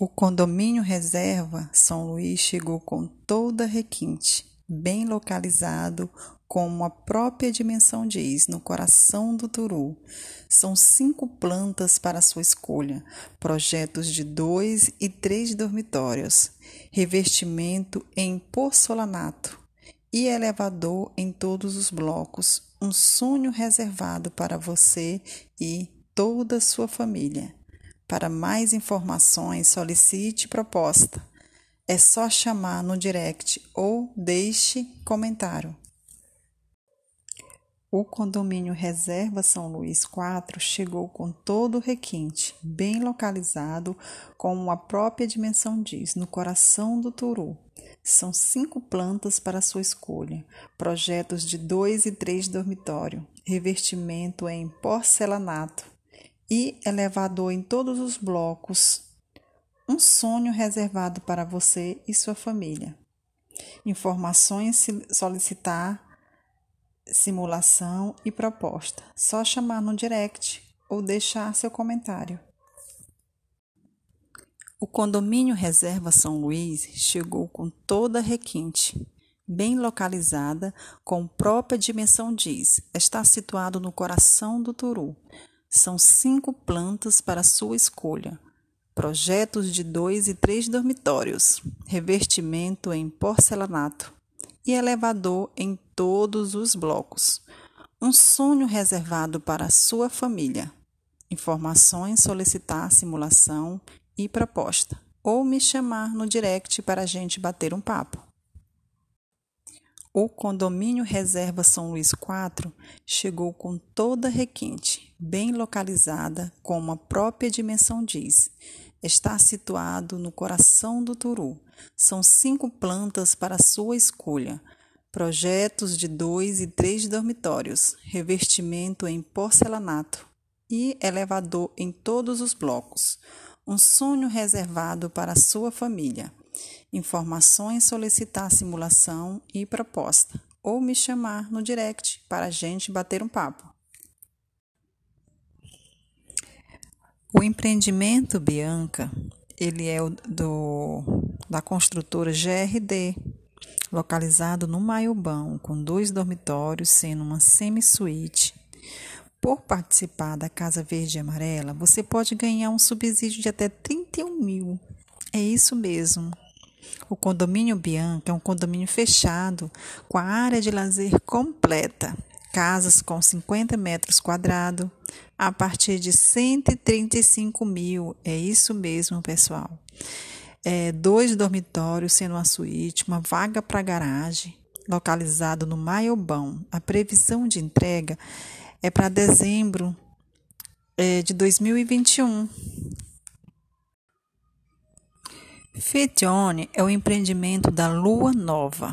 O condomínio reserva São Luís chegou com toda requinte, bem localizado, como a própria dimensão diz, no coração do Turu. São cinco plantas para sua escolha, projetos de dois e três dormitórios, revestimento em porcelanato e elevador em todos os blocos, um sonho reservado para você e toda a sua família. Para mais informações, solicite proposta. É só chamar no direct ou deixe comentário. O condomínio Reserva São Luís 4 chegou com todo o requinte, bem localizado, como a própria dimensão diz, no coração do Turu. São cinco plantas para sua escolha, projetos de dois e três dormitório, revestimento em porcelanato, e elevador em todos os blocos. Um sonho reservado para você e sua família. Informações solicitar simulação e proposta. Só chamar no direct ou deixar seu comentário. O condomínio Reserva São Luís chegou com toda requinte, bem localizada, com própria dimensão diz. Está situado no coração do Turu, são cinco plantas para sua escolha. Projetos de dois e três dormitórios, revestimento em porcelanato e elevador em todos os blocos. Um sonho reservado para a sua família. Informações, solicitar simulação e proposta. Ou me chamar no direct para a gente bater um papo. O condomínio Reserva São Luís IV chegou com toda requinte, bem localizada, como a própria dimensão diz. Está situado no coração do Turu. São cinco plantas para sua escolha. Projetos de dois e três dormitórios, revestimento em porcelanato e elevador em todos os blocos. Um sonho reservado para sua família informações, solicitar simulação e proposta, ou me chamar no direct para a gente bater um papo. O empreendimento Bianca, ele é do, da construtora GRD, localizado no Maiobão, com dois dormitórios, sendo uma semi-suíte. Por participar da Casa Verde e Amarela, você pode ganhar um subsídio de até 31 mil. É isso mesmo, o condomínio Bianca é um condomínio fechado, com a área de lazer completa, casas com 50 metros quadrados, a partir de 135 mil. É isso mesmo, pessoal. É, dois dormitórios, sendo uma suíte, uma vaga para garagem, localizado no Maiobão. A previsão de entrega é para dezembro é, de 2021. Fetione é o empreendimento da Lua Nova,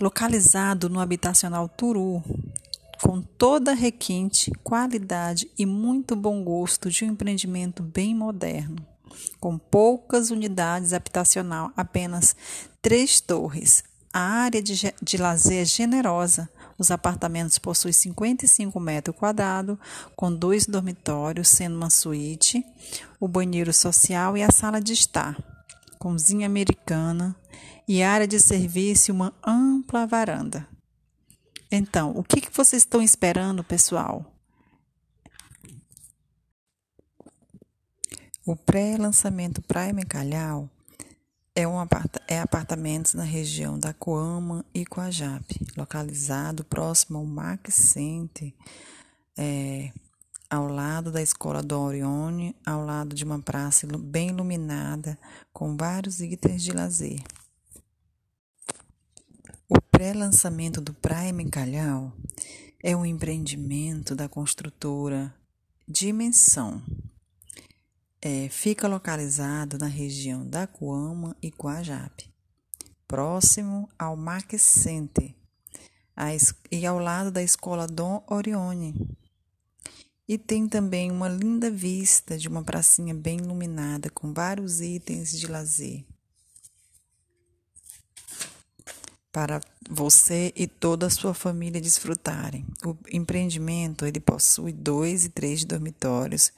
localizado no habitacional Turu, com toda requinte, qualidade e muito bom gosto de um empreendimento bem moderno, com poucas unidades habitacional, apenas três torres. A área de, de lazer é generosa. Os apartamentos possuem 55 metros quadrados, com dois dormitórios, sendo uma suíte, o banheiro social e a sala de estar cozinha americana e área de serviço e uma ampla varanda. Então, o que, vocês estão esperando, pessoal? O pré-lançamento Prime Calhau é, um aparta é apartamentos na região da Coama e Coajape, localizado próximo ao Max Center, é, ao lado da escola do Orione, ao lado de uma praça bem iluminada, com vários itens de lazer. O pré-lançamento do Prime Calhau é um empreendimento da construtora Dimensão. É, fica localizado na região da Coama e Guajape, próximo ao Max Center e ao lado da escola Dom Orione e tem também uma linda vista de uma pracinha bem iluminada com vários itens de lazer. para você e toda a sua família desfrutarem. O empreendimento ele possui dois e três dormitórios,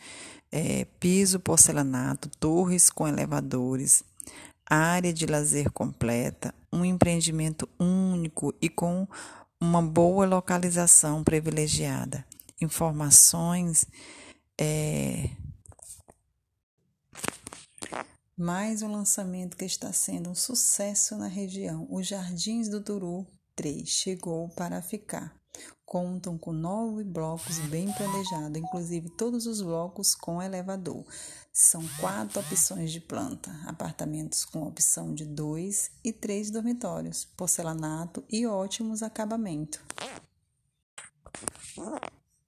é, piso porcelanato, torres com elevadores, área de lazer completa, um empreendimento único e com uma boa localização privilegiada. Informações é, mais um lançamento que está sendo um sucesso na região. Os Jardins do Turu 3 chegou para ficar. Contam com nove blocos bem planejados, inclusive todos os blocos com elevador. São quatro opções de planta: apartamentos com opção de dois e três dormitórios, porcelanato e ótimos acabamentos.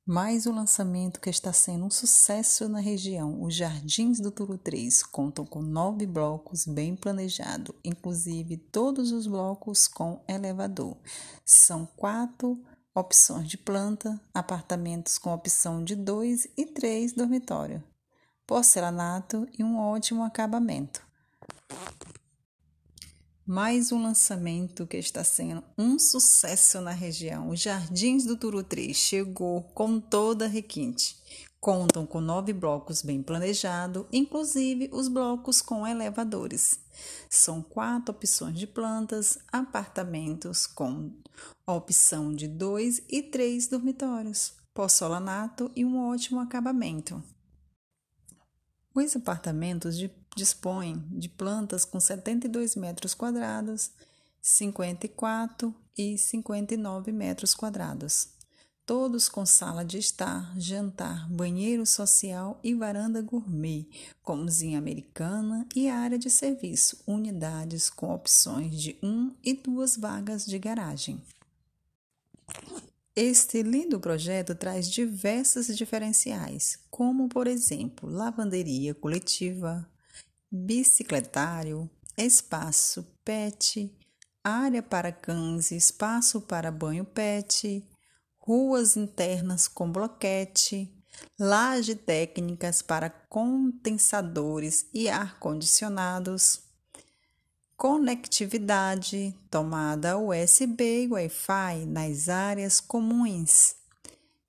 Mais um lançamento que está sendo um sucesso na região. Os Jardins do Turu 3 contam com nove blocos bem planejados, inclusive todos os blocos com elevador. São quatro opções de planta, apartamentos com opção de dois e três dormitórios, porcelanato e um ótimo acabamento. Mais um lançamento que está sendo um sucesso na região. Os Jardins do Turu 3 chegou com toda requinte. Contam com nove blocos bem planejados, inclusive os blocos com elevadores. São quatro opções de plantas, apartamentos com opção de dois e três dormitórios, porcelanato e um ótimo acabamento. Os apartamentos de dispõe de plantas com 72 metros quadrados, 54 e 59 metros quadrados, todos com sala de estar, jantar, banheiro social e varanda gourmet, cozinha americana e área de serviço, unidades com opções de um e duas vagas de garagem. Este lindo projeto traz diversos diferenciais, como, por exemplo, lavanderia coletiva, bicicletário, espaço pet, área para cães, espaço para banho pet, ruas internas com bloquete, laje técnicas para condensadores e ar-condicionados, conectividade, tomada USB e Wi-Fi nas áreas comuns,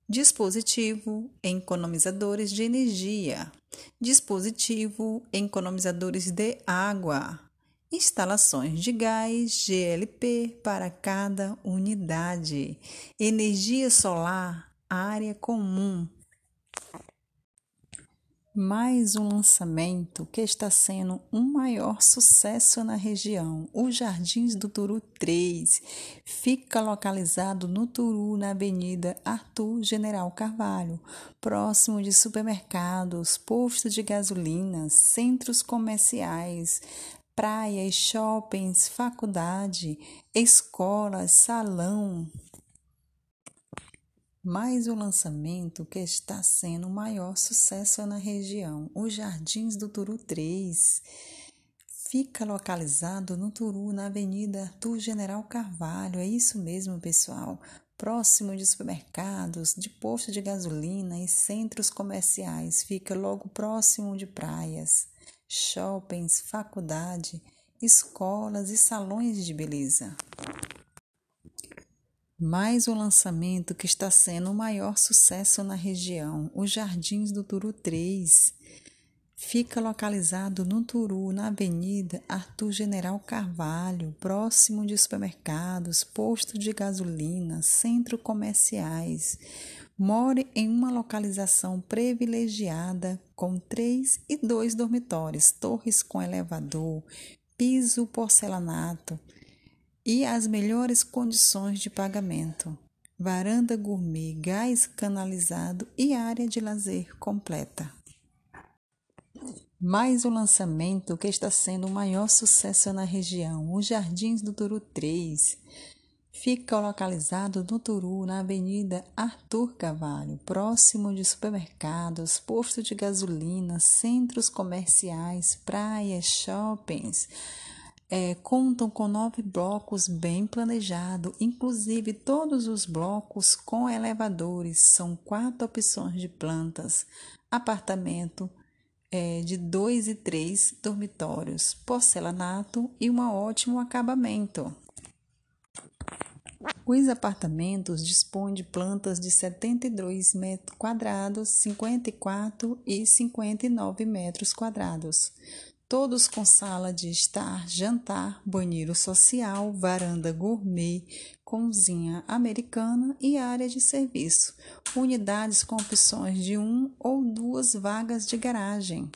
dispositivo economizadores de energia, dispositivo economizadores de água, instalações de gás GLP para cada unidade, energia solar, área comum. Mais um lançamento que está sendo um maior sucesso na região. Os Jardins do Turu 3 fica localizado no Turu, na Avenida Arthur General Carvalho, próximo de supermercados, postos de gasolina, centros comerciais, praias, shoppings, faculdade, escolas, salão mais o lançamento que está sendo o maior sucesso na região, os Jardins do Turu 3. Fica localizado no Turu, na Avenida Arthur General Carvalho. É isso mesmo, pessoal. Próximo de supermercados, de postos de gasolina e centros comerciais. Fica logo próximo de praias, shoppings, faculdade, escolas e salões de beleza. Mais um lançamento que está sendo o maior sucesso na região, os Jardins do Turu 3. Fica localizado no Turu, na Avenida Arthur General Carvalho, próximo de supermercados, postos de gasolina, centros comerciais. More em uma localização privilegiada com três e dois dormitórios, torres com elevador, piso porcelanato e as melhores condições de pagamento. Varanda gourmet, gás canalizado e área de lazer completa. Mais um lançamento que está sendo o maior sucesso na região, os Jardins do Turu 3. Fica localizado no Turu, na Avenida Arthur Cavalho, próximo de supermercados, postos de gasolina, centros comerciais, praias, shoppings é, contam com nove blocos bem planejados, inclusive todos os blocos com elevadores. São quatro opções de plantas, apartamento é, de dois e três dormitórios, porcelanato e um ótimo acabamento. Os apartamentos dispõem de plantas de 72 metros quadrados, 54 e 59 metros quadrados, todos com sala de estar, jantar, banheiro social, varanda gourmet, cozinha americana e área de serviço, unidades com opções de um ou duas vagas de garagem.